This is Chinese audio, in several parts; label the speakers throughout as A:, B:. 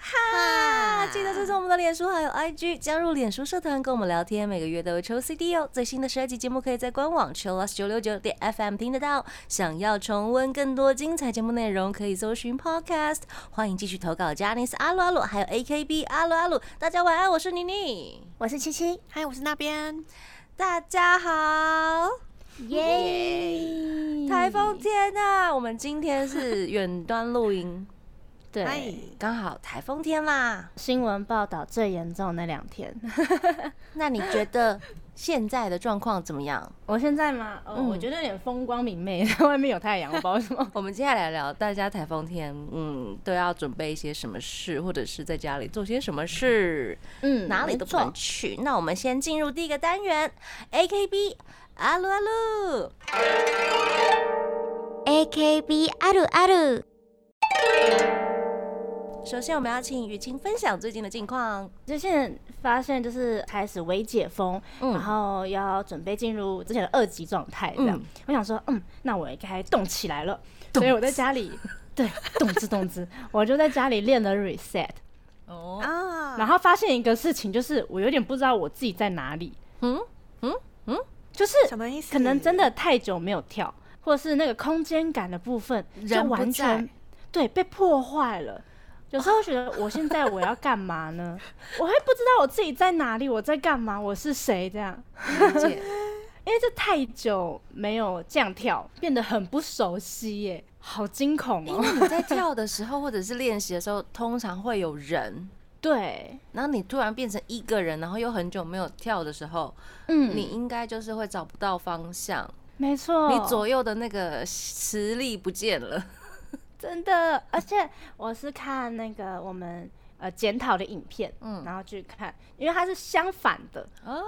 A: 哈！记得追踪我们的脸书还有 IG，加入脸书社团跟我们聊天，每个月都会抽 CD 哦。最新的十二集节目可以在官网 Chillus 九六九点 FM 听得到。想要重温更多精彩节目内容，可以搜寻 Podcast。欢迎继续投稿，加尼斯阿鲁阿鲁，还有 AKB 阿鲁阿鲁。大家晚安，我是妮妮。
B: 我是七七，
C: 嗨，我是那边。
A: 大家好。
B: 耶！
A: 台风天啊！我们今天是远端录音，
C: 嗨
B: 对，
A: 刚好台风天啦。
B: 新闻报道最严重那两天。
A: 那你觉得现在的状况怎么样？
B: 我现在嘛，哦，
A: 嗯
B: 我觉得有点风光明媚，外面有太阳，我不知道为什么。
A: 我们接下来聊大家台风天，嗯，都要准备一些什么事，或者是在家里做些什么事，
B: 嗯
A: 哪里都不能去。那我们先进入第一个单元，AKB 阿鲁阿鲁。
D: AKB あるある。
A: 首先，我们要请雨晴分享最近的近况。
B: 就现在发现，就是开始微解封，
A: 嗯。
B: 然后要准备进入之前的二级状态，这样。
A: 嗯。
B: 我想说，嗯，那我应该动起来了，所以我在家里，对，动之动之，我就在家里练了 reset，
A: 哦，
C: 啊，
B: 然后发现一个事情，就是我有点不知道我自己在哪里，
A: 嗯？嗯？
B: 嗯，就是
C: 什么意思？
B: 可能真的太久没有跳，或者是那个空间感的部分就
A: 人
B: 完全对被破坏了。有时候觉得我现在我要干嘛呢？我还不知道我自己在哪里，我在干嘛，我是谁这样。因为这太久没有这样跳，变得很不熟悉耶，好惊恐哦。
A: 因为你在跳的时候，或者是练习的时候，通常会有人，
B: 对，
A: 然后你突然变成一个人，然后又很久没有跳的时候，
B: 嗯，
A: 你应该就是会找不到方向，
B: 没错，
A: 你左右的那个实力不见了。
B: 真的，而且我是看那个我们呃检讨的影片，
A: 嗯
B: 然后去看，因为它是相反的，
A: 啊，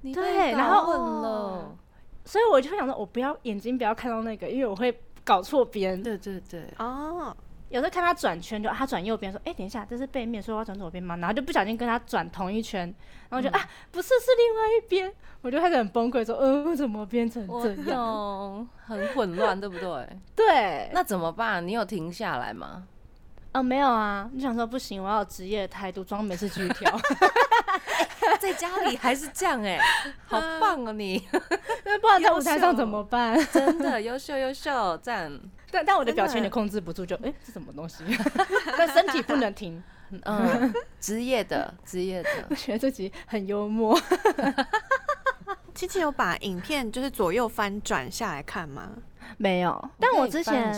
A: 你
B: 对
A: 被搞
B: 然后
A: 混了。
B: 所以我就会想说，我不要眼睛不要看到那个，因为我会搞错边。
A: 对对对，
C: 哦，
B: 有时候看他转圈，就他转右边，说：“哎、等一下，这是背面，所以我要转左边吗？”然后就不小心跟他转同一圈，然后我就、啊，不是，是另外一边，我就开始很崩溃，说：“嗯、怎么变成这样，
A: 很混乱，对不对？？”
B: 对，
A: 那怎么办？你有停下来吗？
B: 哦没有啊，你想说不行，我要有职业的态度，装没事继续跳，
A: 在家里还是这样哎、好棒哦你，
B: 那不然在舞台上怎么办？
A: 真的优秀优秀，赞。
B: 但但我的表情
C: 真的
B: 也控制不住，就哎、是什么东西？但身体不能停。
A: 嗯，职业的，职业的
B: 我，觉得自己很幽默。
C: 七七有把影片就是左右翻转下来看吗？
B: 没有，但我之前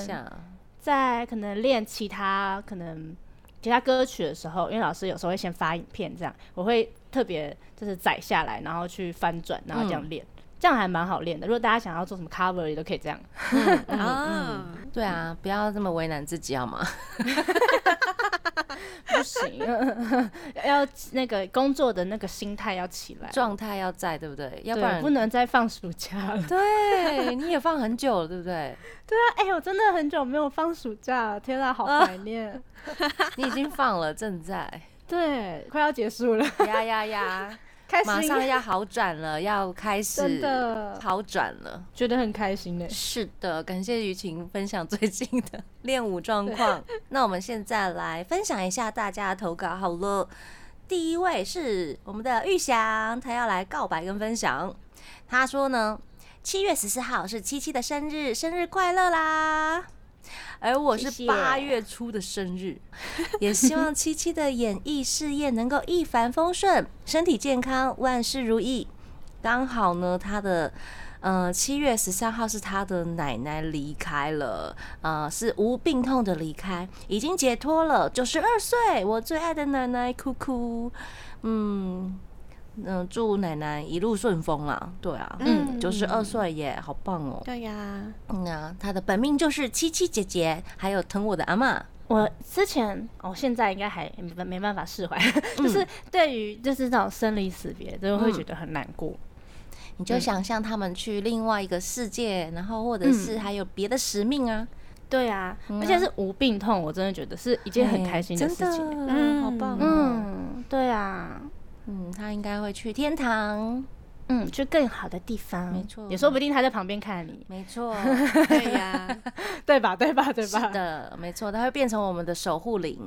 B: 在可能练其他可能其他歌曲的时候，因为老师有时候会先发影片，这样我会特别就是载下来，然后去翻转，然后这样练，这样还蛮好练的。如果大家想要做什么 cover 也都可以这样。
C: 啊，
A: 对啊，不要这么为难自己好吗？
B: 不行，要那个工作的那个心态要起来，
A: 状态要在，对不对？要不然
B: 不能再放暑假了。
A: 对，你也放很久了，对不对？
B: 对啊，哎、我真的很久没有放暑假了，天啊，好怀念。
A: 你已经放了，正在
B: 对，快要结束了，
A: 呀呀呀，
B: 开
A: 马，上要好转了，要开始
B: 真的
A: 好转了。
B: 觉得很开心呢。
A: 是的，感谢雨晴分享最近的 练舞状况。那我们现在来分享一下大家的投稿好了。第一位是我们的玉祥，他要来告白跟分享。他说呢，七月十四号是七七的生日，生日快乐啦！而我是八月初的生日，也希望七七的演艺事业能够一帆风顺，身体健康，万事如意。刚好呢，他的呃七月十三号是他的奶奶离开了，呃是无病痛的离开，已经解脱了，九十二岁，我最爱的奶奶，哭哭，嗯。嗯，祝奶奶一路顺风啦！对啊，嗯，
C: 嗯
A: 九十二岁耶，好棒哦。
C: 对呀，
A: 嗯啊，她的本命就是七七姐姐，还有疼我的阿嬷。
B: 我之前，哦，现在应该还没办没办法释怀，就是对于就是这种生离死别，就会觉得很难过。
A: 你就想象他们去另外一个世界，然后或者是还有别的使命啊。
B: 对啊，而且是无病痛，我真的觉得是一件很开心的事情。
A: 真的，
C: 嗯
A: 好棒哦。
B: 嗯，对啊，
A: 嗯，他应该会去天堂，
B: 嗯，去更好的地方，
A: 没错
B: 也说不定他在旁边看你，
A: 没错，
C: 对呀，
B: 对吧？对吧？对吧
A: 是
B: 吧？
A: 的，没错，他会变成我们的守护灵。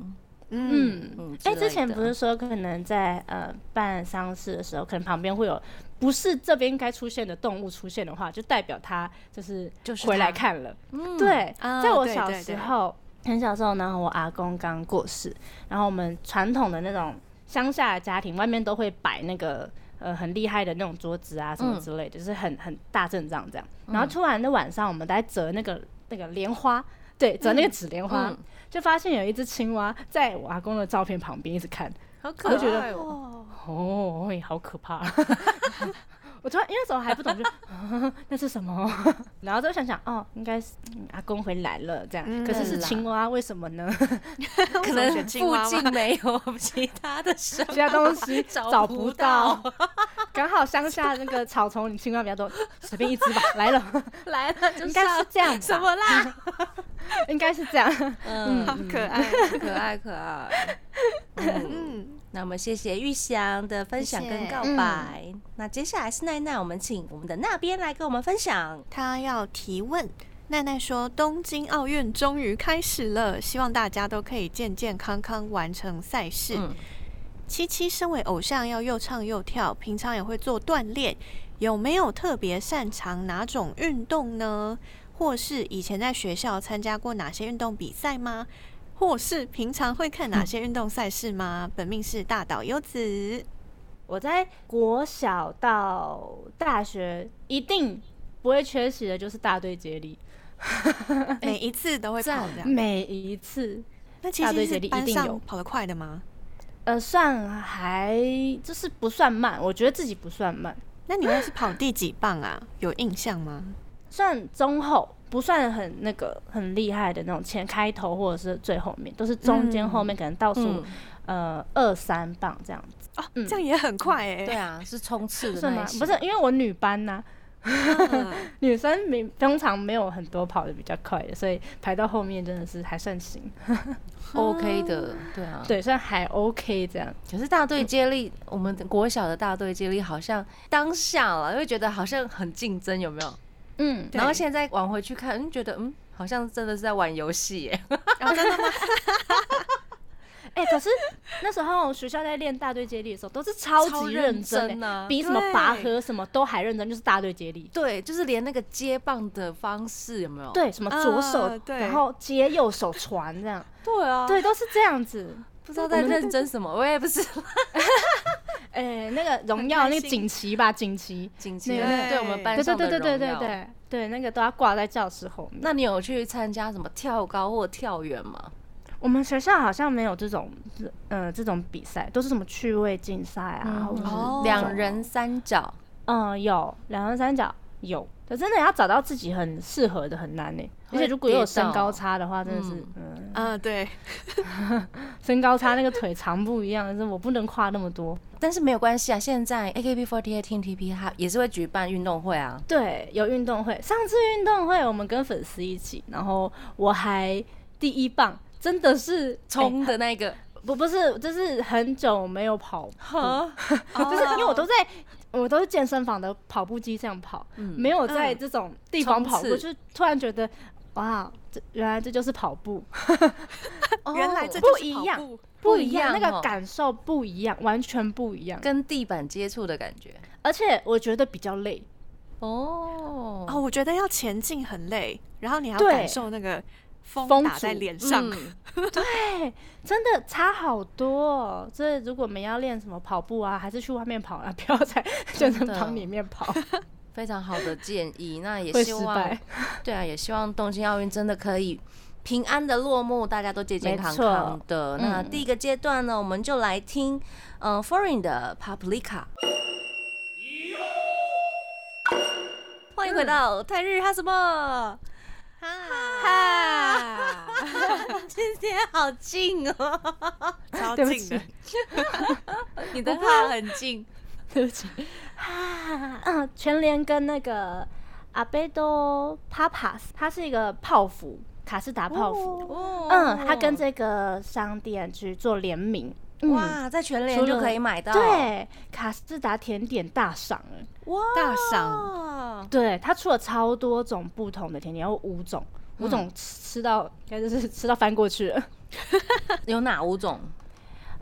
C: 嗯，
B: 嗯，
A: 嗯，
B: 哎、
A: 之
B: 前不是说可能在呃办丧事的时候，可能旁边会有不是这边该出现的动物出现的话，就代表他就是
A: 就是
B: 回来看了。
A: 嗯
B: 对，
C: 啊
B: 在我小时候，很小时候，然后我阿公刚过世，然后我们传统的那种乡下的家庭，外面都会摆那个呃很厉害的那种桌子啊什么
A: 嗯
B: 之类的，就是很很大阵仗这样。然后突然的晚上，我们在折那个那个莲花。对，折那个纸莲花，
A: 嗯
B: 就发现有一只青蛙在我阿公的照片旁边一直看，
A: 好
B: 我就觉得
A: 哦，
B: 哦，好可怕！我突然因为那时候还不懂，就、啊、那是什么？然后就想想，哦，应该是、嗯阿公回来了这样。
C: 嗯
B: 可是是青蛙，为什么呢？
A: 可能附近没有其他的什么
B: 其他东西
A: 找
B: 找不
A: 不到
B: 到，刚好乡下那个草丛里青蛙比较多，随便一只吧，来了，
A: 来了，就
B: 应该是
A: 上
B: 这样吧？
A: 什么啦？
B: 应该是这样。
A: 嗯，
C: 好可爱。
A: 可爱可爱。嗯，
C: 嗯，
A: 那我们谢谢玉祥的分享跟告白。那接下来是奈奈，我们请我们的那边来跟我们分享。
C: 他要提问。奈奈说：“东京奥运终于开始了，希望大家都可以健健康康完成赛事。
A: 嗯，
C: 七七身为偶像，要又唱又跳，平常也会做锻炼，有没有特别擅长哪种运动呢？或是以前在学校参加过哪些运动比赛吗？或是平常会看哪些运动赛事吗？本命是大岛优子。
B: 我在国小到大学一定不会缺席的，就是大队接力，
C: 每一次都会跑
A: 赞
C: 这样。
B: 每一次。
C: 那其
B: 大队接
C: 实是
B: 一定有
C: 上跑得快的吗？
B: 呃，算还就是不算慢，我觉得自己不算慢，
C: 那你们是跑第几棒啊？有印象吗？
B: 算中后，不算很那个很厉害的那种前开头或者是最后面，都是中间
C: 嗯
B: 后面可能倒数、
A: 嗯。
B: 呃二三棒这样子，
C: 哦，
B: 嗯。
C: 这样也很快哎、
A: 对啊，是冲刺的
B: 不是，因为我女班呐、
C: 嗯。
B: 女生没通常没有很多跑的比较快的，所以排到后面真的是还算行
A: ，OK 的，对啊。
B: 对，算还 OK 这样。
A: 可是大队接力，我们的国小的大队接力好像当下了，会觉得好像很竞争，有没有？
B: 嗯，
A: 然后现在往回去看，嗯，觉得嗯，好像真的是在玩游戏耶。
C: 哦，真的吗？
B: 哎、可是那时候学校在练大队接力的时候，都是超级认真、欸，
A: 啊！
B: 比什么拔河什么都还认真，就是大队接力。
A: 对，就是连那个接棒的方式有没有？
B: 对，什么左手，然后接右手传这样，
A: 对啊，
B: 对，都是这样子。
A: 不知道在认真什么，我也不是。
B: 哎、那个荣耀那个锦旗吧，锦旗，
A: 紧急
B: 那个，
A: 对我们班
B: 对对
A: 上的
B: 对对对对。对对，那个都要挂在教室后面。
A: 那你有去参加什么跳高或跳远吗？
B: 我们学校好像没有这种，呃，这种比赛，都是什么趣味竞赛啊，
A: 两人三角，
B: 嗯，有两人三角有，可真的要找到自己很适合的很难呢。而且如果有身高差的话，真的是，
A: 嗯
B: 嗯，
C: 啊，对，
B: 身高差那个腿长不一样，但是我不能跨那么多。
A: 但是没有关系啊。现在 AKB48 Team TP 它也是会举办运动会啊。
B: 对，有运动会，上次运动会我们跟粉丝一起，然后我还第一棒，真的是
A: 冲的那个，
B: 不不是，就是很久没有跑 就是因为我都在。我都是健身房的跑步机这样跑，
A: 嗯。
B: 没有在这种地方跑过，
A: 冲刺。
B: 就突然觉得，哇，这原来这就是跑步，
C: 原来这
A: 哦
C: 就是跑
B: 不一样
A: 不一样
B: 那个
A: 哦
B: 感受不一样，完全不一样。
A: 跟地板接触的感觉。
B: 而且我觉得比较累，
A: 哦。
C: 哦，我觉得要前进很累，然后你要感受那个风
B: 风
C: 打在
B: 阻
C: 脸上。
A: 嗯
B: 对，真的差好多、哦。所以如果我们要练什么跑步啊，还是去外面跑啊，不要在健身房里面跑，
A: 非常好的建议。那也希望
B: 失败。，
A: 对啊，也希望东京奥运真的可以平安的落幕，大家都健健康康的。那
B: 嗯
A: 第一个阶段呢，我们就来听嗯 Foreign 的 Paprika。欢迎回到泰日哈什么？
B: 哈，
A: 今天好近哦，
C: 超近的，
A: 你的哈很近。
B: 对不起，哈，嗯，全联跟那个阿贝多 Papas，它是一个泡芙卡士达泡芙。
A: 哦。
B: 嗯，它跟这个商店去做联名。嗯，
A: 哇，在全联就可以买到，，
B: 对，卡士达甜点大赏了。
A: 哇，
C: 大赏。
B: 对，它出了超多种不同的甜点，有五种，五种吃吃到应该就是 吃到翻过去了。
A: 有哪五种？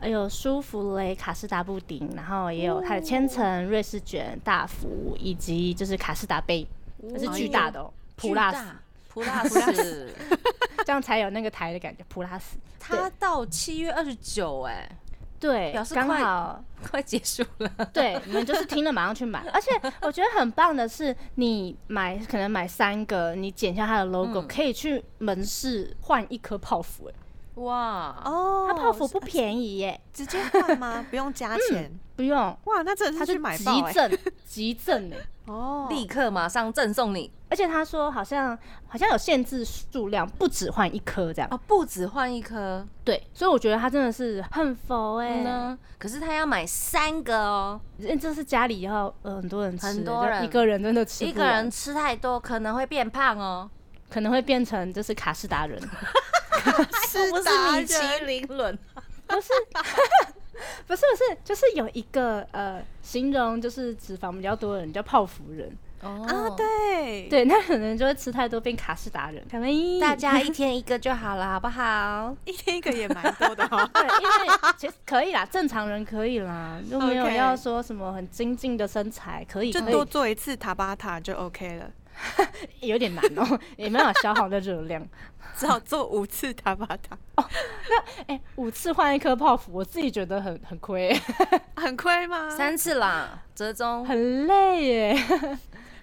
B: 呃有舒芙蕾卡士达布丁，然后也有它的千层瑞士卷、大福，以及就是卡士达杯，那是巨大的哦，普拉斯，
A: 普拉斯，
B: 这样才有那个台的感觉。普拉斯，
A: 它到七月二十九，哎，
B: 对，刚
A: 表示快
B: 好
A: 快结束了。
B: 对，你们就是听了马上去买，而且我觉得很棒的是，你买可能买三个，你剪下它的 logo，、
A: 嗯。
B: 可以去门市换一颗泡芙，哎，
A: 哇，
C: 哦，
B: 它泡芙不便宜耶，
C: 直接换吗？不用加钱？
B: 不用，
C: 哇，那真的
B: 是
C: 是去买
B: 急！赠，急赠哎。
C: 哦，
A: 立刻马上赠送你。
B: 而且他说好像好像有限制数量，不止换一颗这样。
A: 哦，不止换一颗。
B: 对，所以我觉得他真的是很佛哎、
A: 呢，可是他要买三个哦，
B: 因为这是家里要呃很多人吃，
A: 很多人。
B: 一个人真的吃
A: 一个人吃太多可能会变胖哦，
B: 可能会变成就是卡士达人，
C: 是
A: 不是米其林轮，
B: 不是。不是不是，就是有一个呃形容就是脂肪比较多的人叫泡芙人，
A: 哦。
C: 啊，，对，
B: 对，那可能就会吃太多变卡士达人，可 能
A: 大家一天一个就好了，好不好？
C: 一天一个也蛮多的哦。
B: 对，因为其实可以啦，正常人可以啦，就没有要说什么很精进的身材，可以可以。
C: 就多做一次塔巴塔就 OK 了，
B: 有点难哦、也没有消耗的热量。
C: 只好做五次塔巴塔，
B: 哎、五次换一颗泡芙，我自己觉得很很亏、
C: 很亏吗？
A: 三次啦，折中
B: 很累耶。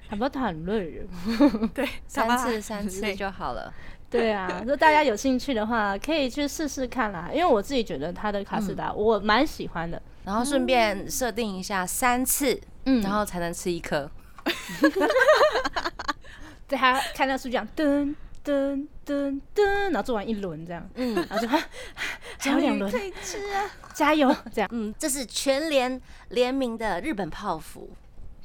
B: 塔巴塔很累耶。
C: 对，
A: 三次三次就好了。
B: 对啊，如果大家有兴趣的话，可以去试试看啦。因为我自己觉得它的卡士达、我蛮喜欢的。
A: 然后顺便设定一下三次，
B: 嗯
A: 然后才能吃一颗。
B: 对，他看那数据讲噔噔噔噔，然后做完一轮这样，
A: 嗯，
B: 然后就 还有两轮，
A: 可以吃啊。
B: 加油这样。
A: 嗯，这是全联联名的日本泡芙，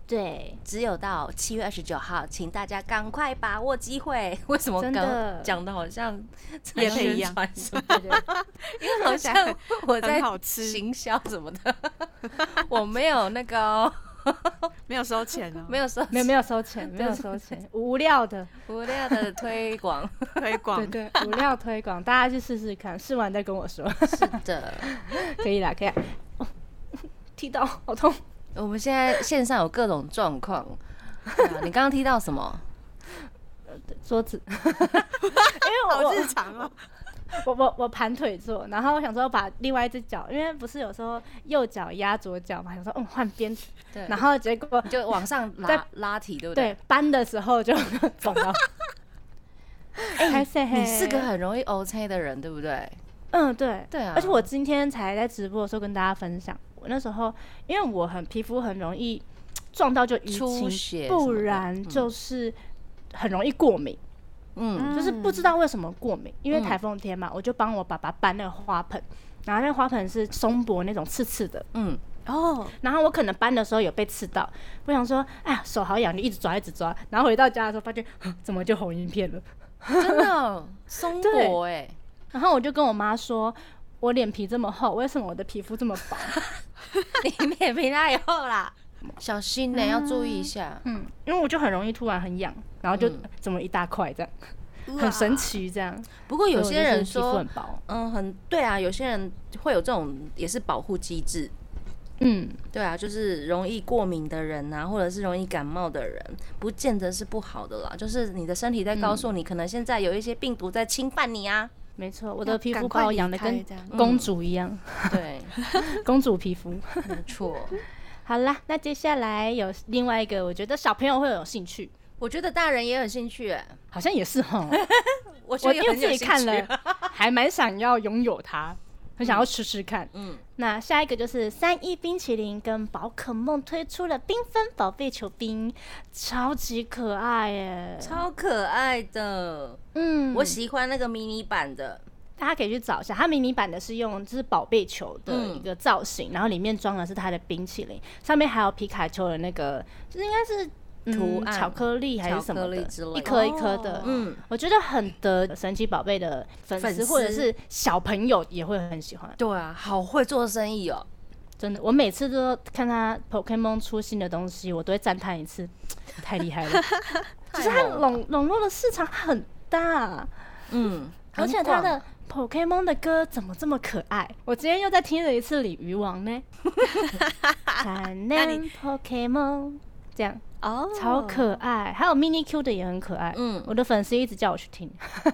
B: 对，
A: 只有到七月二十九号，请大家赶快把握机会。为什么刚讲的好像在
C: 业配一样
A: 宣传什么？
B: 对对
A: 因为好像我在
C: 很好吃。
A: 行销什么的，我没有那个哦，
C: 没有收钱哦，
A: 没有收
B: 没有没有收钱，没有收钱，无料的，
A: 无料的推广。
C: 推 广
B: 对对，无料推广，大家去试试看，试完再跟我说，
A: 是的，
B: 可以啦，可以啦。哦，踢到好痛，
A: 我们现在线上有各种状况。啊你刚刚踢到什么？
B: 桌子，因为我
C: 好日常哦。
B: 我我我盘腿坐，然后我想说把另外一只脚，因为不是有时候右脚压左脚嘛，想说嗯换边，
A: 对，
B: 然后结果
A: 就往上
B: 在
A: 拉拉提，对不
B: 对？对搬的时候就 肿了。哎、
A: 你是个很容易 OK 的人，对不对？
B: 嗯对
A: 对啊
B: 而且我今天才在直播的时候跟大家分享，我那时候因为我很皮肤很容易撞到就淤
A: 出
B: 青，不然就是很容易过敏。
A: 嗯
B: 就是不知道为什么过敏，因为
A: 嗯。
B: 台风天嘛，我就帮我爸爸搬那个花盆，然后那个花盆是松柏那种刺刺的，
A: 嗯，
C: 哦，
B: 然后我可能搬的时候有被刺到，我想说，哎呀手好痒，就一直抓一直抓，然后回到家的时候发现 怎么就红一片了，
A: 真的哦松
B: 对
A: 果哎，
B: 然后我就跟我妈说，我脸皮这么厚，为什么我的皮肤这么薄？
A: 你脸皮太厚啦，小心呢，要注意一下。
B: 嗯，因为我就很容易突然很痒，然后就
A: 嗯
B: 怎么一大块这样，很神奇这样。
A: 不过有些人
B: 皮肤
A: 说
B: 很，薄，
A: 嗯，很对啊，有些人会有这种也是保护机制。
B: 嗯，
A: 对啊，就是容易过敏的人呐、或者是容易感冒的人，不见得是不好的啦。就是你的身体在告诉你，可能现在有一些病毒在侵犯你啊。
B: 没错，我
C: 我
B: 的皮肤把我养的跟公主一样，
A: 对，
B: 公主皮肤。
A: 没错。
B: 好啦，那接下来有另外一个，我觉得小朋友会有兴趣，
A: 我觉得大人也有兴趣哎，
B: 好像也是哈。
A: 我觉
B: 我因为自
A: 得有兴趣
B: 己看了，还蛮想要拥有它，很想要吃吃看。
A: 嗯，
B: 那下一个就是三一冰淇淋跟宝可梦推出了缤纷宝贝球冰，超级可爱耶！
A: 超可爱的，
B: 嗯，
A: 我喜欢那个迷你版的。
B: 大家可以去找一下，它迷你版的是用就是宝贝球的
A: 嗯
B: 一个造型，然后里面装的是它的冰淇淋，上面还有皮卡丘的那个，就是应该是嗯
A: 图案
B: 巧克力还是什么的一颗一颗的。
A: 嗯，
B: 我觉得很得神奇宝贝的粉
A: 粉丝
B: 丝或者是小朋友也会很喜欢。
A: 对啊，好会做生意哦。
B: 真的，我每次都看他 Pokemon 出新的东西，我都会赞叹一次，太厉害了。就是它
A: 太猛了
B: 笼笼络的市场很大，
A: 嗯，
B: 而且它的 Pokemon 的歌怎么这么可爱？我今天又在听了一次鲤鱼王呢。这样
C: 哦，
B: 超可爱，还有 Mini Q 的也很可爱。
A: 嗯
B: 我的粉丝一直叫我去听，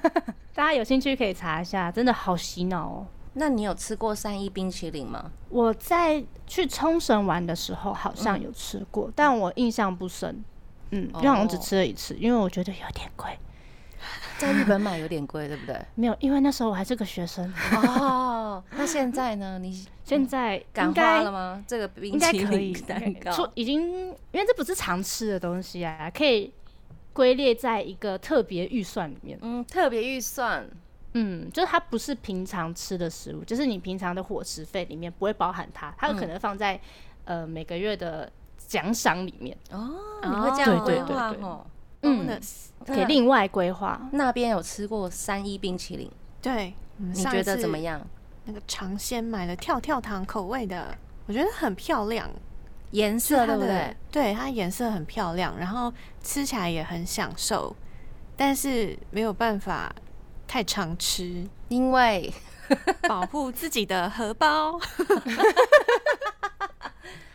B: 大家有兴趣可以查一下，真的好洗脑哦。
A: 那你有吃过三一冰淇淋吗？
B: 我在去冲绳玩的时候好像有吃过，但我印象不深。嗯，
A: 因
B: 为好像只吃了一次，因为我觉得有点贵。
A: 在日本买有点贵，对不对？
B: 没有，因为那时候我还是个学生，
A: 哦，那现在呢？你
B: 现在
A: 感化了吗？这个冰
B: 应该
A: 淇
B: 可以
A: 淋 蛋糕
B: 说已经，因为这不是常吃的东西啊，可以归列在一个特别预算里面。
A: 嗯，特别预算
B: 嗯，就是它不是平常吃的食物，就是你平常的伙食费里面不会包含它，它有可能放在、呃每个月的奖赏里面，
A: 哦，你会这样
B: 对
A: 规
B: 对对对
A: 划哦？
B: 嗯
C: ，bonus，
B: 可以另外规划。
A: 那边有吃过三一冰淇淋，
C: 对，
A: 你觉得怎么
C: 样？那个尝鲜买了跳跳糖口味的，我觉得很漂亮，
A: 颜色对不对？
C: 对，它颜色很漂亮，然后吃起来也很享受，但是没有办法太常吃，
A: 因为
C: 保护自己的荷包，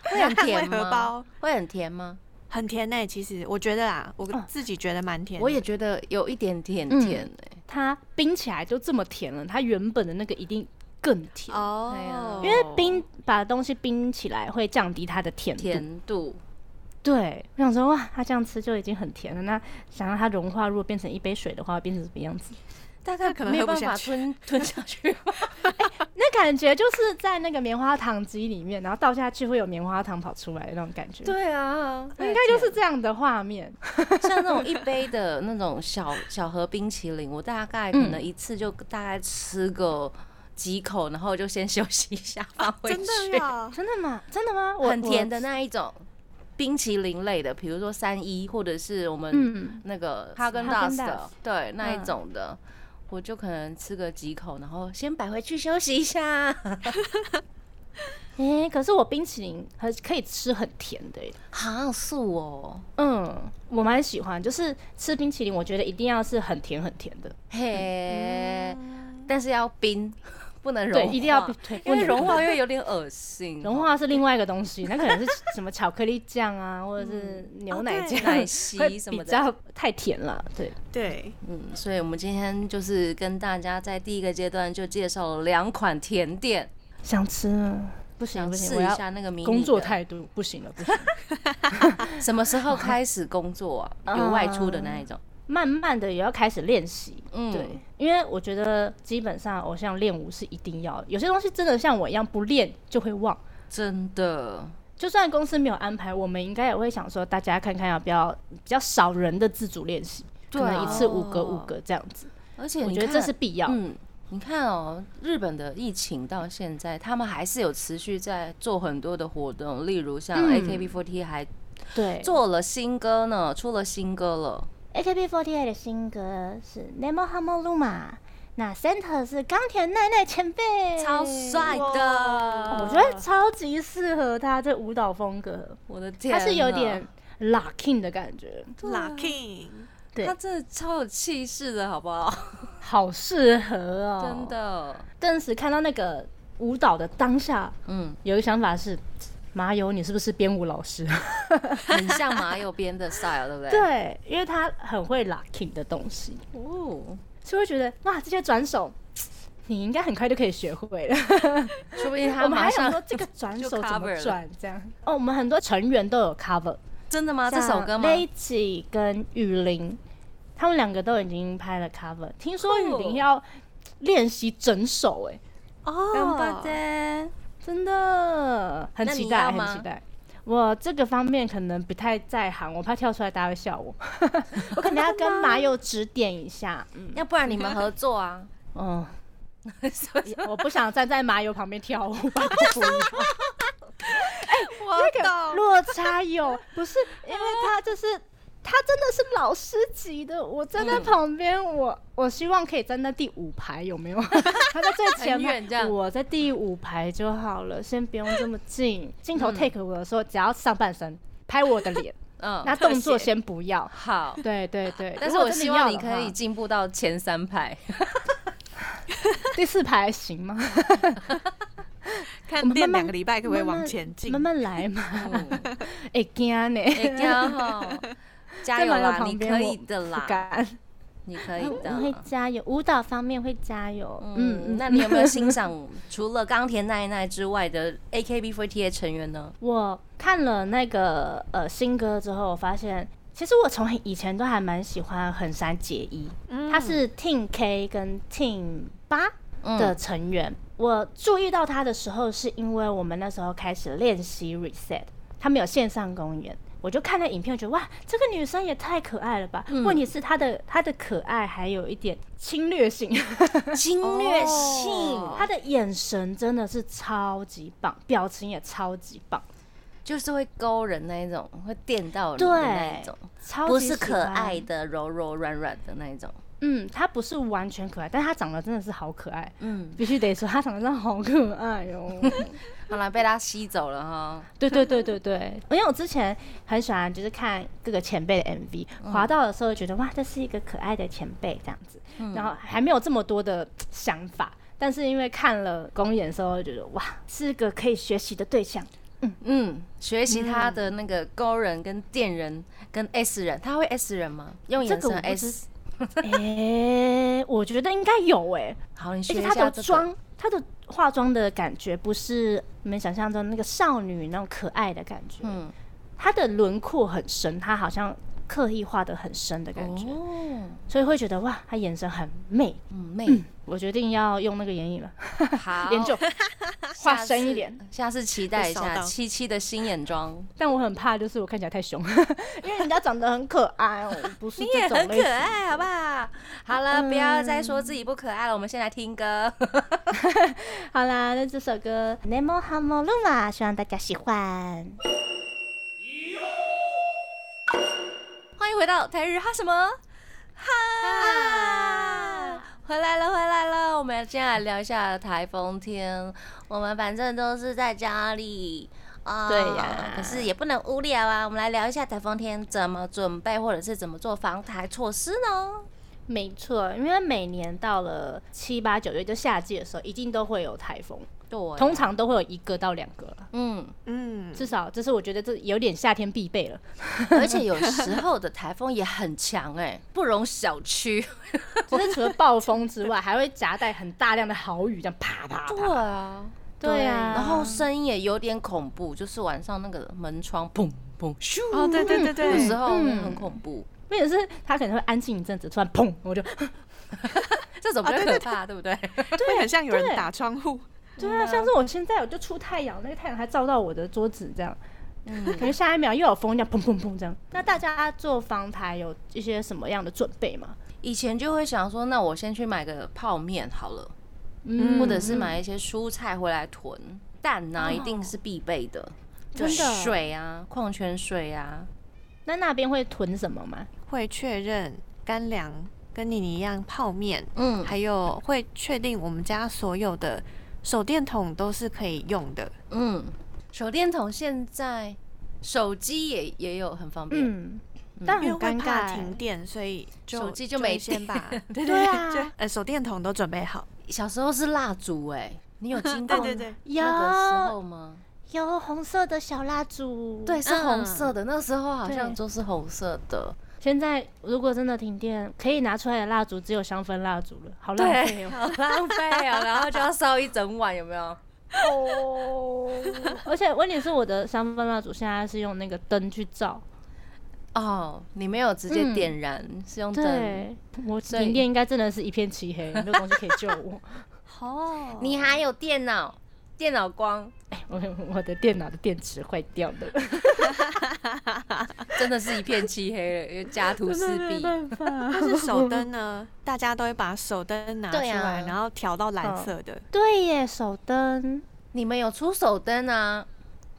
A: 会很甜
C: 荷
A: 吗
C: 包？
A: 会很甜吗？
C: 很甜呢、其实我觉得啊，我
B: 嗯
C: 自己觉得蛮甜的。
A: 我也觉得有一点点
B: 嗯
A: 甜诶。
B: 它冰起来都这么甜了，它原本的那个一定更甜，
C: 哦
B: 因为冰把东西冰起来会降低它的甜度。
A: 甜度
B: 对，我想说哇，它这样吃就已经很甜了，那想让它融化，如果变成一杯水的话，会变成什么样子？
A: 大概
C: 可能
A: 没有办法吞 吞下去吧。
B: 那感觉就是在那个棉花糖机里面，然后倒下去会有棉花糖跑出来的那种感觉。，
A: 对啊，
B: 应该就是这样的画面。
A: 像那种一杯的那种小小盒冰淇淋，我大概可能一次就大概吃个几口，然后就先休息一下，放回
C: 真的
A: 去。
C: 呀，
B: 真的吗？真的吗？
A: 很甜的。那一种冰淇淋类的，比如说三一，或者是我们
B: 嗯，
A: 那个哈根达斯的，对那一种的。我就可能吃个几口，然后先摆回去休息一下。
B: 哎、可是我冰淇淋还可以吃很甜的耶。
A: 好素哦，
B: 嗯，我蛮喜欢，就是吃冰淇淋，我觉得一定要是很甜很甜的，
A: 嘿，但是要冰，不能融化。
B: 对，
A: 化，
B: 一定要对，
A: 因为融化。又有点恶心。
B: 融化是另外一个东西，那可能是什么巧克力酱啊，或者是牛奶酱、
A: 奶
B: 会
A: 昔什么的，
B: 比较太甜了。对，
C: 对，
A: 嗯，所以我们今天就是跟大家在第一个阶段就介绍了两款甜点，
B: 想吃了，不行
A: 想
B: 不行，我要
A: 试一下那个迷你
B: 工作态度不行了，不行。
A: 什么时候开始工作啊？有外出的那一种，
B: 慢慢的也要开始练习，
A: 嗯
B: 对，因为我觉得基本上偶像练舞是一定要的，有些东西真的像我一样不练就会忘。
A: 真的，
B: 就算公司没有安排，我们应该也会想说，大家看看要不要比较少人的自主练习，可
A: 对啊
B: 能一次五个五个这样子。
A: 而且
B: 我觉得这是必要。
A: 嗯，你看哦，日本的疫情到现在，他们还是有持续在做很多的活动，例如像
B: 嗯
A: AKB48 还
B: 对
A: 做了新歌呢，出了新歌了。
B: ，AKB48 的新歌是 Nemo Hamoluma，那 Center 是冈田奈奈前辈，
A: 超帅的，
B: 我觉得超级适合他这舞蹈风格，
A: 我的天，
B: 他是有点 locking 的感觉
C: ，，locking，
B: 对
A: 他真的超有气势的，好不好？
B: 好适合哦，
A: 真。的，
B: 顿时看到那个舞蹈的当下，
A: 嗯，
B: 有一个想法是，麻油你是不是编舞老师？
A: 很像麻友编的 style，对不对？
B: 对，因为他很会 locking 的东西，
A: 哦，
B: 所以会觉得哇，这些转手。你应该很快就可以学会了。
A: 说不定他
B: 我们还想说这个转手怎么转这样。哦，我们很多成员都有 cover，
A: 真的吗？这首歌吗
B: ？Lazy 跟雨林，他们两个都已经拍了 cover。听说雨林要练习整首，哎，
C: 哦，
A: 的，
B: 真的很期待，很期待。我这个方面可能不太在行，我怕跳出来大家会笑我。我可能要跟麻友指点一下。嗯
A: 要不然你们合作啊？
B: 嗯，我不想站在麻友旁边跳舞，拜托不要。哎、
C: 我懂。
B: 落差有，不是因为他就是他真的是老师级的，我站在
A: 嗯
B: 旁边，我我希望可以站在第五排，有没有？他在最前
A: 很远这样，
B: 我在第五排就好了，先不用这么近。镜头
A: 嗯
B: take 我的时候，只要上半身拍我的脸，
A: 嗯，
B: 那动作先不要。
A: 好。
B: 对对对，
A: 但是我希望你可以进步到前三排。
B: 第四排行吗？
C: 看练
B: 我
C: 两个礼拜可不可以往前进
B: 慢？慢来嘛。
A: 嗯，
B: 哎，惊呢，
A: 哎，刚好，加油啦，你可以的啦，你可以
B: 我会。加油，舞蹈方面会加油。嗯
A: 那你有没有 欣赏除了冈田奈奈之外的 AKB48 成员呢？
B: 我看了那个呃新歌之后，我发现其实我从以前都还蛮喜欢横山结衣，
C: 嗯
B: 他是 Team K 跟 Team 八
A: 嗯
B: 的成员。我注意到他的时候，是因为我们那时候开始练习 Reset，他们有线上公演。我就看了影片，觉得哇，这个女生也太可爱了吧！
A: 嗯
B: 问题是她的她的可爱还有一点侵略性，
A: 侵略性，
C: 哦
B: 她的眼神真的是超级棒，表情也超级棒，
A: 就是会勾人那一种，会电到人的那一种，
B: 超级喜
A: 不是可爱的柔柔软软的那一种。
B: 嗯，他不是完全可爱，但他长得真的是好可爱，
A: 嗯，
B: 必须得说他长得真的好可爱哦。
A: 好了，被他吸走了哈。
B: 对对对对对，因为我之前很喜欢就是看各个前辈的 MV，滑到的时候觉得哇，这是一个可爱的前辈这样子，然后还没有这么多的想法。但是因为看了公演的时候，就觉得哇，是个可以学习的对象。
A: 嗯嗯，学习他的那个勾人跟电人跟 S 人，他会 S 人吗？用眼神
B: 这 个我觉得应该有诶、
A: 好，你
B: 而且她。的妆，她的化妆的感觉不是你们想象中那个少女那种可爱的感觉，
A: 嗯，
B: 她的轮廓很深，她好像刻意画的很深的感觉，
A: 哦，
B: 所以会觉得哇，他眼神很媚。
A: 嗯，妹，
B: 我决定要用那个眼影了，
A: 好，
B: 研究 画深一点。
A: 下次期待一下七七的新眼妆。
B: 但我很怕，就是我看起来太凶，因为人家长得很可爱哦，不是你也很可。
A: 爱，好不好？好了，不要再说自己不可爱了，我们先来听歌。
B: 好啦，那这首歌《Nemo h a m o l u m a 希望大家喜欢。
A: 欢迎回到台日哈什么哈？回来了，回来了！我们今天来聊一下台风天。我们反正都是在家里啊，
B: 对呀
A: 可是也不能无聊啊。我们来聊一下台风天怎么准备，或者是怎么做防台措施呢？
B: 没错，因为每年到了七八九月，就夏季的时候，一定都会有台风，通常都会有一个到两个了。
A: 嗯，
C: 嗯，
B: 至少这是我觉得这有点夏天必备了。
A: 而且有时候的台风也很强哎、不容小觑。
B: 就是除了暴风之外，还会夹带很大量的豪雨，这样啪啪
A: 对
B: 啪。
A: 啊，
B: 对啊
A: 然后声音也有点恐怖，就是晚上那个门窗砰砰咻，
C: 哦，对对对
A: 有
C: 对，
A: 时候
B: 嗯
A: 很恐怖。
B: 或者是他可能会安静一阵子，突然砰，我就
A: 这种比较可怕，对不对？
C: 对，很像有人打窗户。
B: 对啊，像是我现在我就出太阳，那个太阳还照到我的桌子这样，
A: 嗯
B: 可能下一秒又有风，这样砰砰砰这样。那大家做防台有一些什么样的准备吗？
A: 以前就会想说，那我先去买个泡面好了，
B: 嗯
A: 或者是买一些蔬菜回来囤。蛋呢、
B: 哦
A: 一定是必备的，
B: 真的
A: 水啊，矿泉水啊，
B: 那那边会囤什么吗？
C: 会确认干粮跟你一样泡面，
A: 嗯，
C: 还有会确定我们家所有的手电筒都是可以用的。
A: 嗯，手电筒现在手机也也有很方便，
B: 嗯，但很尴尬
C: 停电，所以
A: 手机就没
C: 会先把对
B: 对啊
C: 呃手电筒都准备好。
A: 小时候是蜡烛哎、你有经过
C: 对对对，
A: 那个时候吗？
B: 有红色的小蜡烛，
A: 对，是红色的，那时候好像
B: 对。
A: 都是红色的。
B: 现在如果真的停电，可以拿出来的蜡烛只有香氛蜡烛了，好浪费哦。
A: 好浪费哦，然后就要烧一整晚，有没有？
B: 哦，而且问题是我的香氛蜡烛现在是用那个灯去照，
A: 哦，你没有直接
B: 嗯
A: 点燃，是用灯。
B: 对我停电应该真的是一片漆黑，没有东西可以救我。
C: 哦，
A: 你还有电脑，电脑光。
B: 我 我的电脑的电池坏掉了，
A: 真的是一片漆黑了，家徒四壁。
C: 但是手灯呢，大家都会把手灯拿出
A: 来啊。
C: 来，然后调到蓝色的。
B: 对耶，手灯，
A: 你们有出手灯啊？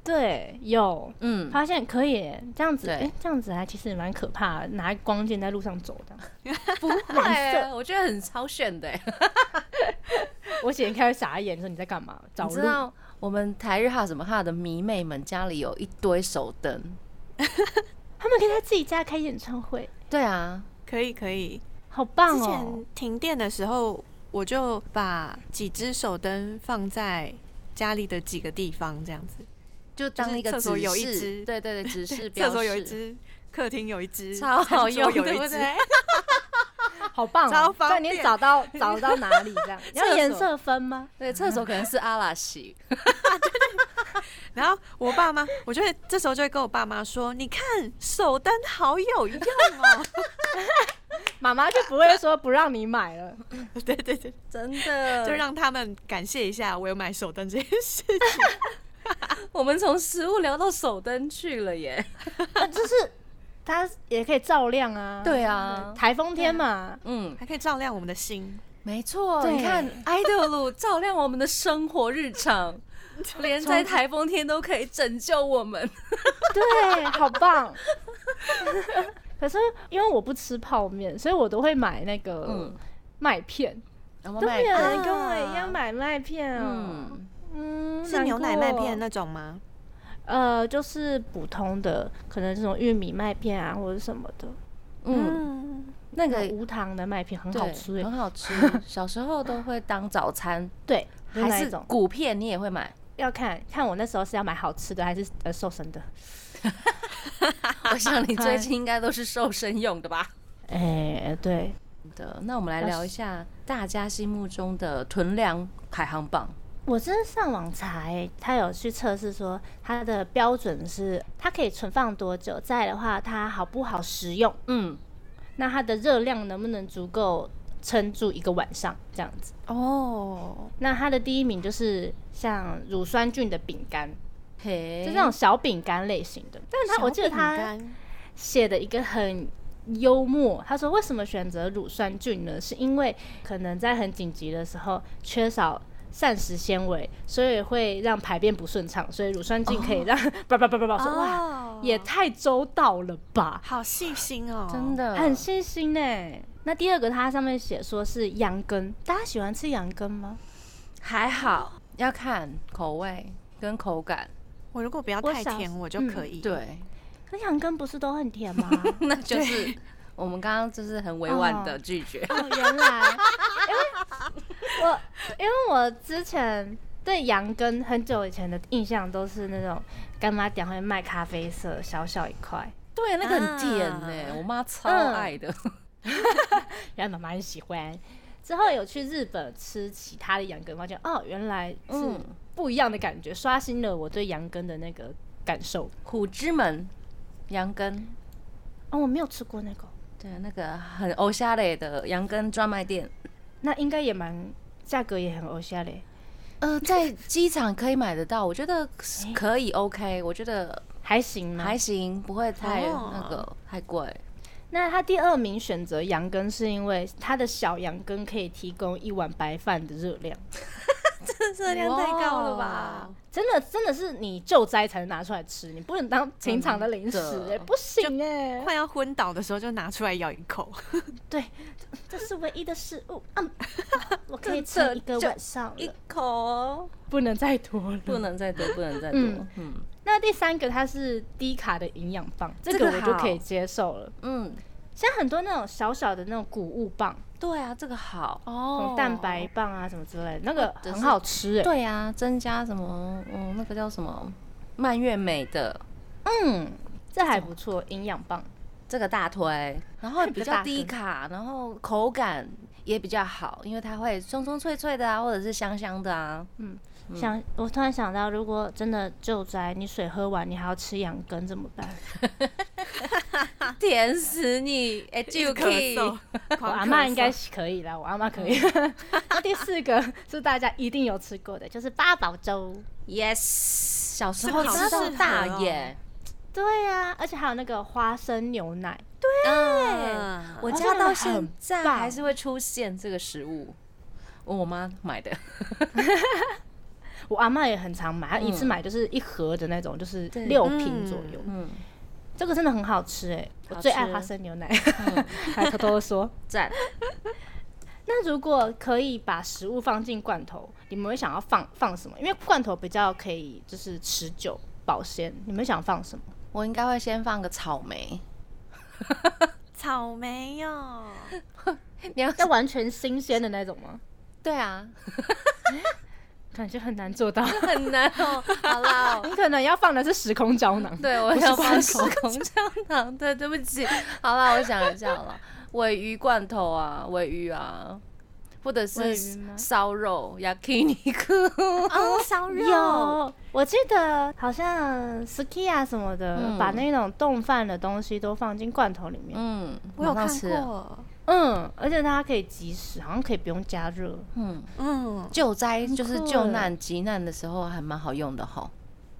B: 对，有
A: 嗯，
B: 发现可以耶这样子，
A: 对
B: 哎、这样子还其实蛮可怕的，拿光剑在路上走的。
A: 不会，我觉得很超炫的欸。
B: 我姐应该会傻眼，说你在干嘛？找路。
A: 你知道我们台日哈什么哈的迷妹们家里有一堆手灯，
B: 他们可以在自己家开演唱会，
A: 对啊，
C: 可以可以。
B: 好棒哦！
C: 之前停电的时候，我就把几只手灯放在家里的几个地方，这样子。
A: 就当一个
C: 厕所
A: 指
C: 有一
A: 示
C: 只
A: 对对对，指示 标
C: 厕所有一
A: 示
C: 只，客厅有一只，
A: 超好用，
C: 有一只。
A: 对不对？
B: 好棒哦！
C: 超方便
B: 你找到找到哪里这样？你要颜色分吗？
A: 对，厕所可能是阿拉西，
C: 然后我爸妈，我就会这时候就会跟我爸妈说：“你看手灯好有用哦。
B: 妈妈就不会说不让你买了。”
C: 对对对，
A: 真的
C: 就让他们感谢一下我有买手灯这件事情。
A: 我们从食物聊到手灯去了耶。
B: 啊就是它也可以照亮啊。
A: 对啊
B: 台风天嘛，
A: 嗯，
C: 还可以照亮我们的心。
A: 没错，你看爱豆路照亮我们的生活日常，连在台风天都可以拯救我们。
B: 对，好棒。可是因为我不吃泡面，所以我都会买那个
A: 嗯，
B: 麦片。都没有
A: 麦
B: 人跟我一样
C: 啊
B: 买麦片哦。
A: 嗯，
B: 嗯，
C: 是牛奶麦片那种吗？
B: 呃，就是普通的，可能这种玉米麦片啊，或者什么的。
A: 嗯，
C: 嗯，
A: 那个
B: 无糖的麦片很好吃诶
A: 很。好吃。小时候都会当早餐，
B: 对，
A: 还是谷片你也会买？
B: 要看看我那时候是要买好吃的还是呃瘦身的。
A: 我想你最近应该都是瘦身用的吧？
B: 哎、对，
A: 的，那我们来聊一下大家心目中的囤粮排行榜。
B: 我真的上网查、欸，他有去测试说它的标准是它可以存放多久，再的话它好不好食用，
A: 嗯，
B: 那它的热量能不能足够撑住一个晚上这样子。
C: 哦，
B: 那它的第一名就是像乳酸菌的饼干，
A: 嘿，
B: 就这种小饼干类型的。但是它我记得
C: 小饼
B: 它写的一个很幽默，他说为什么选择乳酸菌呢？是因为可能在很紧急的时候缺少。膳食纤维，所以会让排便不顺畅，所以乳酸菌可以让叭叭叭叭叭说哇，
C: 哦
B: 也太周到了吧，
C: 好细心哦，
A: 真的
B: 很细心呢。那第二个，它上面写说是羊羹，大家喜欢吃羊羹吗？
A: 还好，要看口味跟口感。
C: 我如果不要太甜，我就
B: 嗯
C: 可以。，
A: 对，
B: 可羊羹不是都很甜吗？
A: 那就是我们刚刚就是很委婉的拒绝。
B: 哦，原来，因为我因为我之前对羊羹很久以前的印象都是那种干妈点会卖咖啡色，小小一块，
A: 对，那个很甜呢、
C: 啊
A: 我妈超
B: 嗯
A: 爱的。
B: 然后妈妈很喜欢。之后有去日本吃其他的羊羹，发现哦，原来是
A: 嗯
B: 不一样的感觉，刷新了我对羊羹的那个感受。
A: 虎之门羊羹，
B: 哦，我没有吃过那个，
A: 对，那个很欧夏类的羊羹专卖店。
B: 那应该也蛮价格也很欧夏嘞，
A: 呃，在机场可以买得到，我觉得可以 OK，我觉得
B: 还行吗？
A: 还行，不会太
C: 哦
A: 那个太贵。
B: 那他第二名选择羊羹，是因为他的小羊羹可以提供一碗白饭的热量。
A: 热量太高了吧？
B: 真的真的是你救灾才能拿出来吃，你不能当平常的零食、哎，不行哎、
C: 快要昏倒的时候就拿出来咬一口。
B: 对这是唯一的食物，嗯，我可以吃一个晚上
A: 一，口哦，
B: 不能再多了。
A: 不能再多，不能再多。
B: 嗯
A: 嗯
B: 那第三个它是低卡的营养棒，这
A: 这个
B: 个我就可以接受了。
A: 嗯，
B: 像很多那种小小的那种谷物棒，
A: 对啊，这个好。
B: 什
C: 哦
B: 么蛋白棒啊什么之类的，那个很好吃哎、
A: 对啊，增加什么？嗯，那个叫什么？蔓越莓的
B: 嗯，这还不错，营养棒。
A: 这个大推，然后
B: 比
A: 比较低卡，然后口感也比较好，因为它会松松脆脆的啊，或者是香香的啊。嗯
B: 想，我突然想到，如果真的救灾，你水喝完，你还要吃羊羹怎么办？
A: 甜死你！哎，就
C: 可以，
B: 我阿妈应该是可以啦，我阿妈可以。那第四个是大家一定有吃过的，就是八宝粥。
A: yes，小时候吃到大
C: 哦
A: 耶。
B: 对呀、而且还有那个花生牛奶。
C: 嗯
A: 我家到现在还是会出现这个食物，我妈买的。
B: 我阿妈也很常买，她一次
A: 嗯
B: 买就是一盒的那种，就是六瓶左右。
A: 嗯，
B: 这个真的很好吃哎、我最爱花生牛奶，
A: 嗯
B: 还偷偷说。
A: 赞。
B: 那如果可以把食物放进罐头，你们会想要放放什么？因为罐头比较可以就是持久保鲜，你们想放什么？
A: 我应该会先放个草莓。
C: 草莓哟，
A: 你要
B: 要完全新鲜的那种吗？
A: 对啊，
B: 感觉很难做到。
A: 很难哦。好啦，
B: 你可能要放的是时空胶囊。
A: 对我要放时空胶囊。对，对不起。好啦，我想一下好了，尾鱼罐头啊，尾鱼啊，或者是烧肉 yakiniku。
C: 哦，烧肉，
B: 有，我记得好像 ski 什么的，
A: 嗯
B: 把那种冻饭的东西都放进罐头里面。
A: 嗯，
C: 我有看。过，
B: 嗯，而且它可以即食，好像可以不用加热。
A: 嗯，
C: 嗯，
A: 救灾就是救
B: 欸
A: 难急难的时候还蛮好用的哈。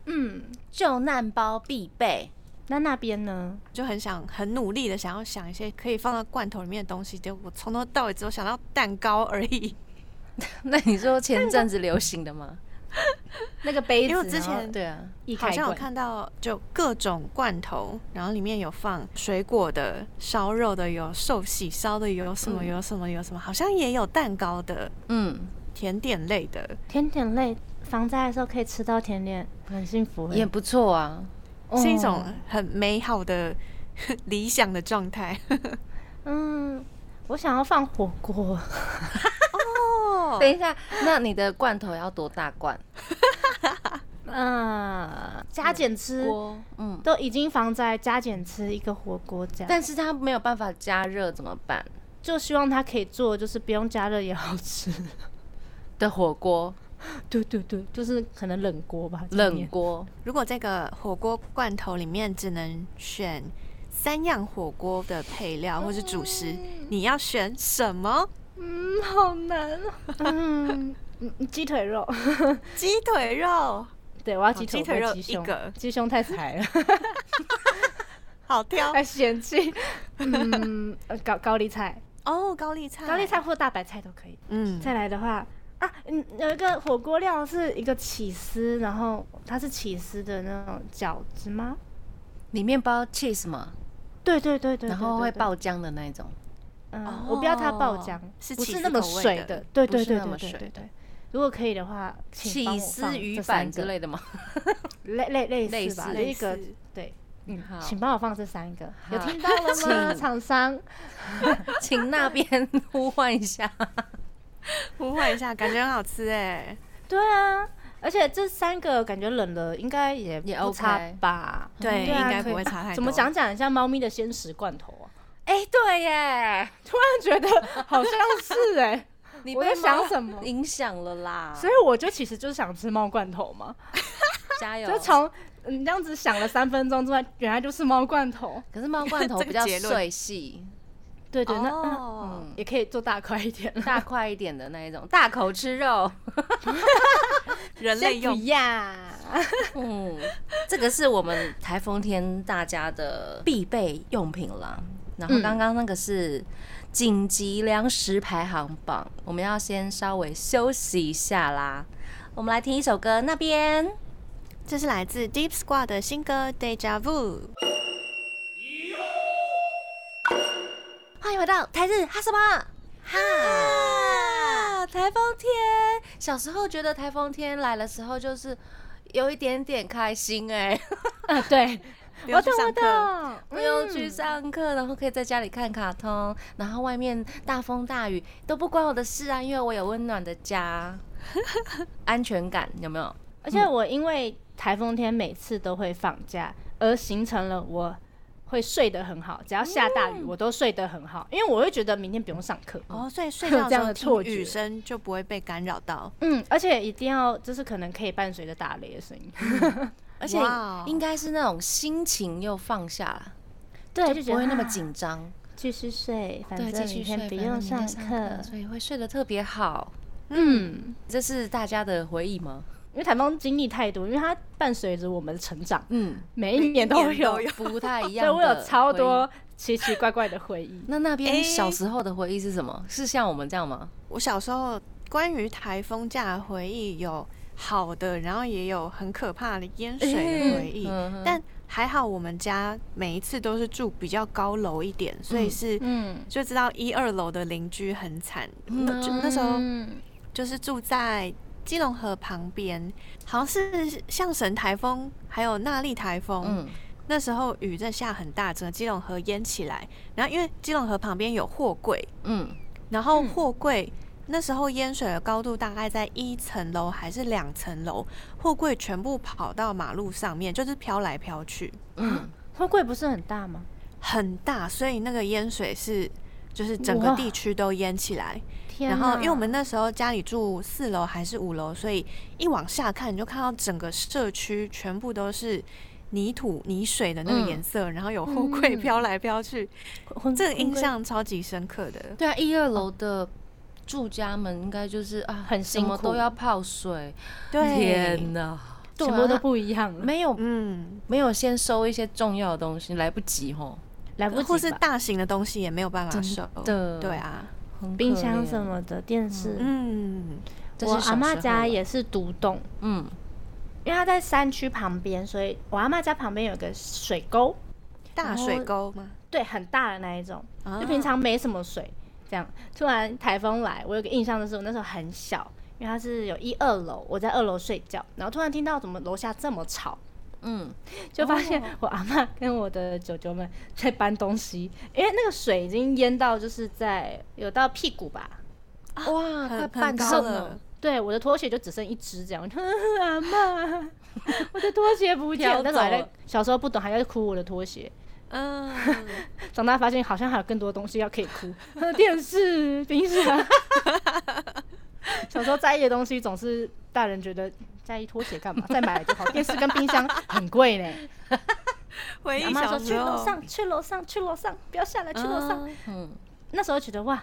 B: 嗯，
A: 救难包必备。
B: 那那边呢？
C: 就很想很努力的想要想一些可以放到罐头里面的东西，结果我从头到尾只有想到蛋糕而已。
A: 那你说前阵子流行的吗？
B: 那个杯子，
C: 因为我之前
A: 对啊，
C: 好像有看到就各种罐头，然后里面有放水果的、烧肉的，有寿喜烧的，有什么
A: 嗯
C: 有什么有什么，好像也有蛋糕的、
A: 嗯，
C: 甜点类的。
B: 甜点类，防灾的时候可以吃到甜点，很幸福欸。
A: 也不错啊。
C: 是一种
B: 哦
C: 很美好的 理想的状态。
B: 嗯，我想要放火锅，
C: 哦
A: 等一下，那你的罐头要多大罐？
B: 嗯，加减吃。
A: 嗯，
B: 都已经防在，加减吃一个火锅这样，
A: 但是它没有办法加热怎么办？
B: 就希望它可以做，就是不用加热也好吃。
A: 的火锅，
B: 对对对，就是可能冷锅吧，
A: 冷锅，
C: 如果这个火锅罐头里面只能选三样火锅的配料或是主食，你要选什么？
B: 嗯，好难哦。嗯，嗯鸡腿肉，
C: 鸡腿肉，
B: 对，我要
C: 好
B: 鸡腿，
C: 肉一个
B: 鸡胸太柴了，
C: 好挑
B: 还嫌弃。嗯，呃高高丽菜，
C: 哦，高丽菜，
B: 高丽菜，或大白菜都可以。
C: 嗯，
B: 再来的话。啊，嗯，有一个火锅料是一个起司，然后它是起司的那种饺子吗？
A: 里面包 cheese 嘛，
B: 对对对对，
A: 然后会
B: 对对
A: 爆浆的那一种。
B: 嗯，我不要它爆
A: 哦
B: 浆，
C: 是
B: 不是那么水的，对对对对对对对。如果可以的话，请帮
A: 起
B: 我放
A: 司鱼
B: 这三个
A: 板之类的吗？
B: 类类类
A: 类
B: 似吧，
C: 类似
B: 对，嗯
A: 好，
B: 请帮我放这三个，有
A: 好
B: 听到了 吗？
A: 请
B: 厂商，
A: 请那边呼唤一下。
C: 呼唤一下，感觉很好吃哎。
B: 对啊，而且这三个感觉冷了应该也
A: 也
B: 不差
A: OK
B: 吧？
C: 对，应该不会差太多。
B: 怎么讲讲像猫咪的鲜食罐头啊？
A: 哎，对耶，
B: 突然觉得好像是哎，
A: 你
B: 我在想什么？
A: 影响了啦？
B: 所以我就其实就是想吃猫罐头嘛，
A: 加油！
B: 就从你这样子想了三分钟之外，原来就是猫罐头。
A: 可是猫罐头 比较碎细，
B: 对对，那那
C: 哦，
A: 嗯，
B: 也可以做大块一点。
A: 大块一点的那一种，大口吃肉。
C: 人类用
B: 先不要，
A: 嗯，这个是我们台风天大家的必备用品啦。然后
B: 嗯
A: 刚刚那个是紧急粮食排行榜，我们要先稍微休息一下啦。我们来听一首歌，那边
C: 这是来自 Deep Squad 的新歌《Deja Vu》。
A: 欢迎回到台日哈什么哈？台风天，小时候觉得台风天来的时候就是有一点点开心哎、
B: 嗯，对，我懂我懂，
A: 不用去
B: 嗯。
A: 上课，然后可以在家里看卡通，然后外面大风大雨都不关我的事啊，因为我有温暖的家，安全感有没有？
B: 而且我因为台风天每次都会放假，而形成了我会睡得很好，只要下大雨我都睡得很好，因为我会觉得明天不用上课。
C: 哦，所以睡觉的时候
B: 的错
C: 雨声就不会被干扰到。
B: 嗯，而且一定要就是可能可以伴随着打雷的声音，
A: 而且应该是那种心情又放下了，
B: 对，
A: 就
B: 就觉得
A: 不会那么
B: 啊
A: 紧张。
B: 继续睡，反，正
A: 继续睡，
B: 明天不
A: 反正明
B: 用上课。
A: 所以会睡得特别好。
B: 嗯，
A: 这是大家的回忆吗？
B: 因为台风经历太多，因为它伴随着我们的成长，
A: 嗯，
B: 每一年都有，
C: 年都有
A: 不太一
B: 所
A: 样的。
B: 以我有超多。奇奇怪怪的回忆。
A: 那那边
C: 诶
A: 小时候的回忆是什么？是像我们这样吗？
C: 我小时候关于台风假的回忆有好的，然后也有很可怕的淹水的回忆。
A: 嗯
C: 但还好我们家每一次都是住比较高楼一点，所以是
B: 嗯，
C: 就知道一二楼的邻居很惨。那就那时候
B: 嗯
C: 就是住在基隆河旁边，好像是象神台风还有纳利台风。
A: 嗯
C: 那时候雨在下很大，整个基隆河淹起来。然后因为基隆河旁边有货柜，
A: 嗯
C: 然后货柜那时候淹水的高度大概在一层楼还是两层楼，货柜全部跑到马路上面，就是飘来飘去，
A: 嗯，
B: 货柜不是很大吗？
C: 很大，所以那个淹水是就是整个地区都淹起来。
B: 天
C: 然后因为我们那时候家里住四楼还是五楼，所以一往下看你就看到整个社区全部都是。泥土、泥水的那个
A: 嗯
C: 颜色，然后有货柜
B: 嗯
C: 飘来飘去，
B: 混
C: 这个印象超级深刻的。
A: 对啊，一二楼的住家们应该就是啊，
B: 很
A: 什么
B: 辛苦
A: 都要泡水，
C: 对，
A: 天哪，对啊
B: 全部都不一样了，
A: 没有
C: 嗯，
A: 没有先收一些重要的东西，来不及吼，
B: 来不及
C: 或是大型的东西也没有办法收。
A: 的
C: 对啊，
A: 很
B: 冰箱什，么的，电视。
C: 嗯，
A: 这
B: 我阿妈家也是独栋，
A: 嗯
B: 因为它在山区旁边，所以我阿妈家旁边有个水沟，
C: 大水沟吗？
B: 对，很大的那一种，
C: 啊
B: 就平常没什么水。这样突然台风来，我有个印象的是，我那时候很小，因为它是有一二楼，我在二楼睡觉，然后突然听到怎么楼下这么吵，
A: 嗯，
B: 就发现我阿妈跟我的舅舅们在搬东西，因为那个水已经淹到就是在有到屁股吧。
A: 哇，快
C: 很
A: 半
C: 高了，
B: 对，我的拖鞋就只剩一只这样，我 就阿妈，我的拖鞋不见了。
A: 飘
B: 那时候还在小时候不懂，还在哭我的拖鞋。
C: 嗯，
B: 长大发现好像还有更多东西要可以哭，电视、冰箱。小时候在意的东西总是大人觉得在意拖鞋干嘛？再买了就好。电视跟冰箱很贵呢。
C: 回忆
B: 阿妈说去
C: 小时候，
B: 楼上，去楼上，去楼上，不要下来，去楼上。
A: 嗯，
B: 那时候觉得哇，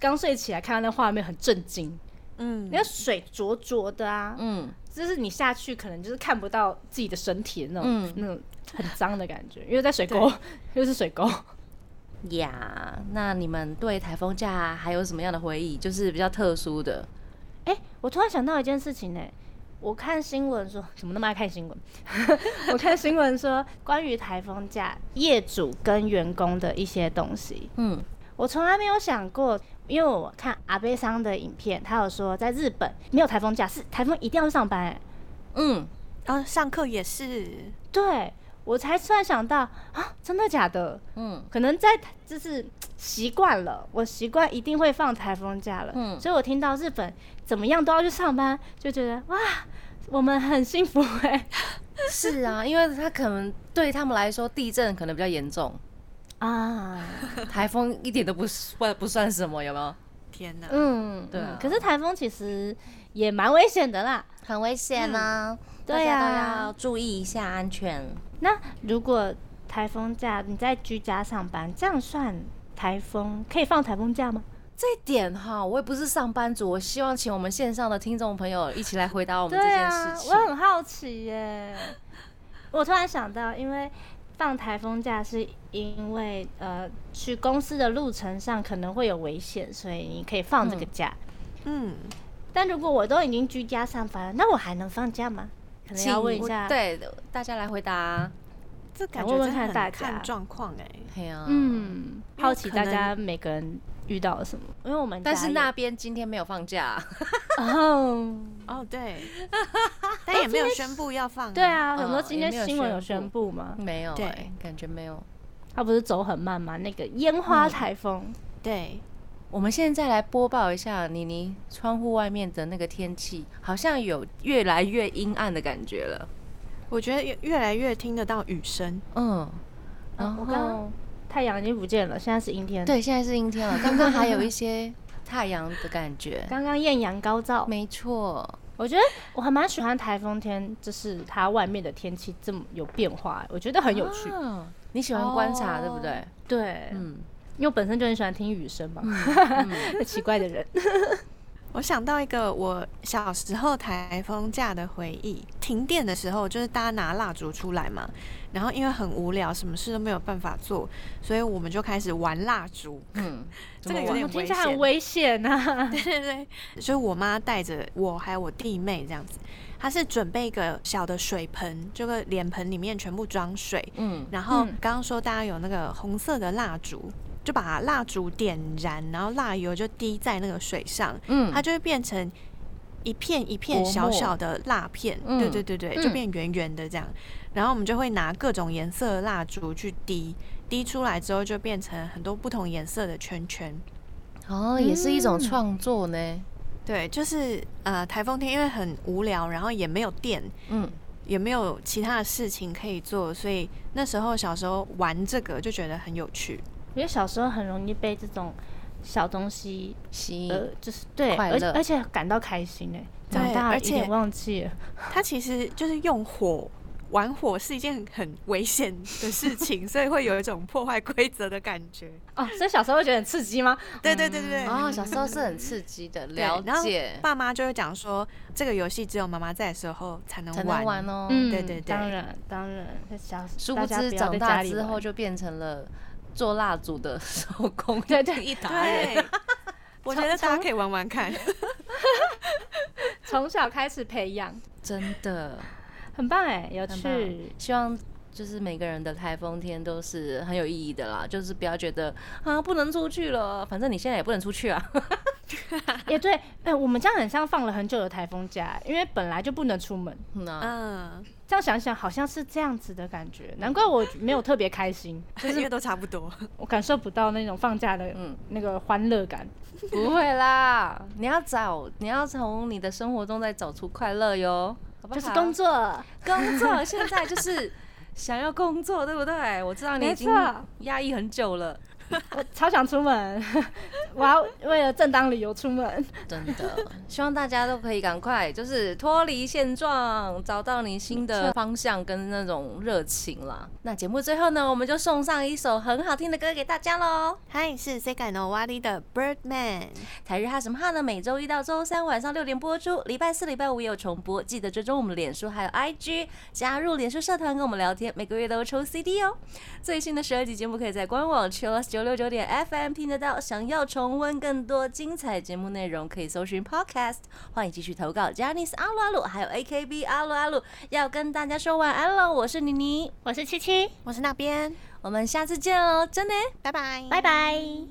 B: 刚睡起来看到那画面很震惊，
C: 嗯
B: 那个水浊浊的啊，
A: 嗯
B: 就是你下去可能就是看不到自己的身体的那种、
A: 嗯
B: 那种很脏的感觉，因为在水沟，又是水沟。
A: 呀，那你们对台风假还有什么样的回忆？就是比较特殊的，
B: 哎、我突然想到一件事情呢、我看新闻说，怎么那么爱看新闻？我看新闻说，关于台风假业主跟员工的一些东西，
A: 嗯。
B: 我从来没有想过，因为我看阿贝桑的影片，他有说在日本没有台风假，是台风一定要去上班、欸。
A: 嗯，
C: 啊，上课也是，
B: 对我才突然想到啊，真的假的？
A: 嗯
B: 可能在就是习惯了，我习惯一定会放台风假了，
A: 嗯
B: 所以我听到日本怎么样都要去上班，就觉得哇，我们很幸福哎、
A: 是啊，因为他可能对他们来说，地震可能比较严重，
B: 啊，
A: 台风一点都不算不算什么，有没有？
C: 天哪，
B: 嗯，
A: 对
B: 可是台风其实也蛮危险的啦。
A: 很危险啊，
B: 对
A: 大家都
B: 啊
A: 要注意一下安全。
B: 那如果台风假你在居家上班，这样算台风可以放台风假吗？
A: 这一点哈，我也不是上班族，我希望请我们线上的听众朋友一起来回答我们这件事，情。
B: 我很好奇耶。我突然想到，因为放台风假是因为呃去公司的路程上可能会有危险，所以你可以放这个假。
C: 嗯，
B: 但如果我都已经居家上班了，那我还能放假吗？可能要问一
A: 请
B: 下。，
A: 对大家来回答。
C: 这感
B: 想问问
C: 觉真的很
B: 看大家
C: 看状况哎，
A: 对啊，
B: 嗯，好奇大家每个人遇到了什么，因为我们
A: 但是那边今天没有放假，
B: 哦，
C: 哦对，但也没有宣布要放，
B: 对，啊，
A: 嗯
B: 很多今天新闻有
A: 宣
B: 宣布吗？
A: 没有、
C: 对
A: 欸，感觉没有。
B: 他不是走很慢吗？那个烟花台风，
C: 对，
A: 我们现在来播报一下妮妮窗户外面的那个天气，好像有越来越阴暗的感觉了。
C: 我觉得越越来越听得到雨声，
A: 嗯，然
B: 啊我刚刚
A: 后
B: 太阳已经不见了，现在是阴天。，
A: 对，现在是阴天了，刚刚还有一些太阳的感觉。
B: 刚刚艳阳高照。
A: 没错，
B: 我觉得我还蛮喜欢台风天，就是它外面的天气这么有变化，我觉得很有趣。
A: 啊你喜欢观察，
C: 哦
A: 对不对？
B: 对，
A: 嗯，
B: 因为我本身就很喜欢听雨声嘛，
A: 嗯
B: 奇怪的人。
C: 我想到一个我小时候台风假的回忆，停电的时候，就是大家拿蜡烛出来嘛，然后因为很无聊，什么事都没有办法做，所以我们就开始玩蜡烛。
A: 嗯，
C: 这个有点
B: 我听起来很危险啊。呐。
C: 对对对，所以我妈带着我还有我弟妹这样子，她是准备一个小的水盆，这个脸盆里面全部装水，
A: 嗯，
C: 然后
B: 嗯。
C: 刚刚说大家有那个红色的蜡烛，就把蜡烛点燃，然后蜡油就滴在那个水上，
A: 嗯
C: 它就会变成一片一片小小的蜡片，
A: 嗯
C: 对对对对，
A: 嗯
C: 就变圆圆的这样。然后我们就会拿各种颜色的蜡烛去滴，滴出来之后就变成很多不同颜色的圈圈。
A: 哦，也是一种
B: 嗯
A: 创作呢。
C: 对，就是呃台风天，因为很无聊，然后也没有电，
A: 嗯，
C: 也没有其他的事情可以做，所以那时候小时候玩这个就觉得很有趣。
B: 我觉得小时候很容易被这种小东西，
A: 吸
B: 呃，就是对，而而且感到开心哎。长
C: 大而且
B: 忘记了，
C: 它其实就是用火玩火是一件很很危险的事情，所以会有一种破坏规则的感觉。
B: 哦，所以小时候会觉得很刺激吗？
C: 对对对对对。
A: 哦，小时候是很刺激的，
C: 对
A: 了
C: 然后
A: 解，
C: 爸妈就会讲说，这个游戏只有妈妈在的时候才能
A: 才
C: 玩。
A: 能玩哦。
B: 嗯，
C: 对对对
B: 当然当然，小
A: 殊不
B: 大家不要
A: 知长大
B: 在家里玩
A: 之后就变成了做蜡烛的手工
B: 对对
A: 一达人。
C: 对，我觉得大家可以玩玩看。
B: 从小开始培养，
A: 真的
B: 很棒哎，有
A: 很棒
B: 趣。
A: 希望就是每个人的台风天都是很有意义的啦，就是不要觉得啊不能出去了，反正你现在也不能出去啊。
B: 也对，哎，我们这样很像放了很久的台风假，因为本来就不能出门。
A: 嗯
B: 这样想想，好像是这样子的感觉，难怪我没有特别开心，
C: 因为都差不多。
B: 我感受不到那种放假的
A: 嗯
B: 那个欢乐感。
A: 不会啦，你要找，你要从你的生活中再找出快乐哟，好不好？
B: 就是工作，
A: 工作，现在就是想要工作，对不对？我知道你已经压抑很久了，
B: 我超想出门，我要为了正当理由出门。
A: 真的。希望大家都可以赶快就是脱离现状，找到你新的方向跟那种热情啦。那节目最后呢，我们就送上一首很好听的歌给大家喽。
C: 嗨，是 Sega No Wali 的 Birdman。
A: 台日哈什么哈呢？每周一到周三晚上六点播出，礼拜四、礼拜五也有重播。记得追踪我们的脸书还有 IG，加入脸书社团跟我们聊天，每个月都会抽 CD 哦。最新的十二集节目可以在官网 Chillus 九六九点 FM 听得到。想要重温更多精彩节目内容，可以搜寻 Podcast。欢迎继续投稿 j a n i c e 阿鲁阿鲁，还有 AKB 阿鲁阿鲁。要跟大家说晚安喽，我是妮妮，
B: 我是七七，
C: 我是那边，
A: 我们下次见哦，真的。
C: 拜拜，
B: 拜拜。